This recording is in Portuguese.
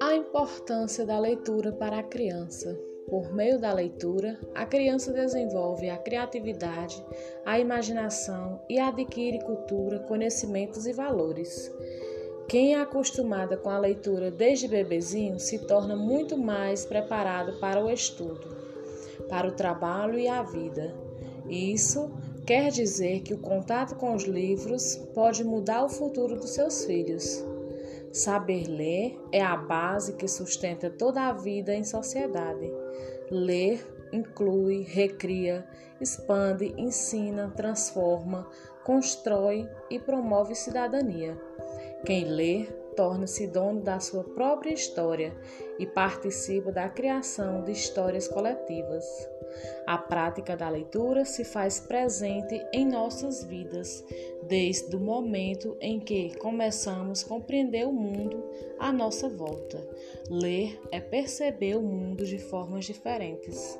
A importância da leitura para a criança. Por meio da leitura, a criança desenvolve a criatividade, a imaginação e adquire cultura, conhecimentos e valores. Quem é acostumada com a leitura desde bebezinho se torna muito mais preparado para o estudo, para o trabalho e a vida. Isso quer dizer que o contato com os livros pode mudar o futuro dos seus filhos. Saber ler é a base que sustenta toda a vida em sociedade. Ler inclui, recria, expande, ensina, transforma, constrói e promove cidadania. Quem lê torna-se dono da sua própria história e participa da criação de histórias coletivas. A prática da leitura se faz presente em nossas vidas, desde o momento em que começamos a compreender o mundo à nossa volta. Ler é perceber o mundo de formas diferentes.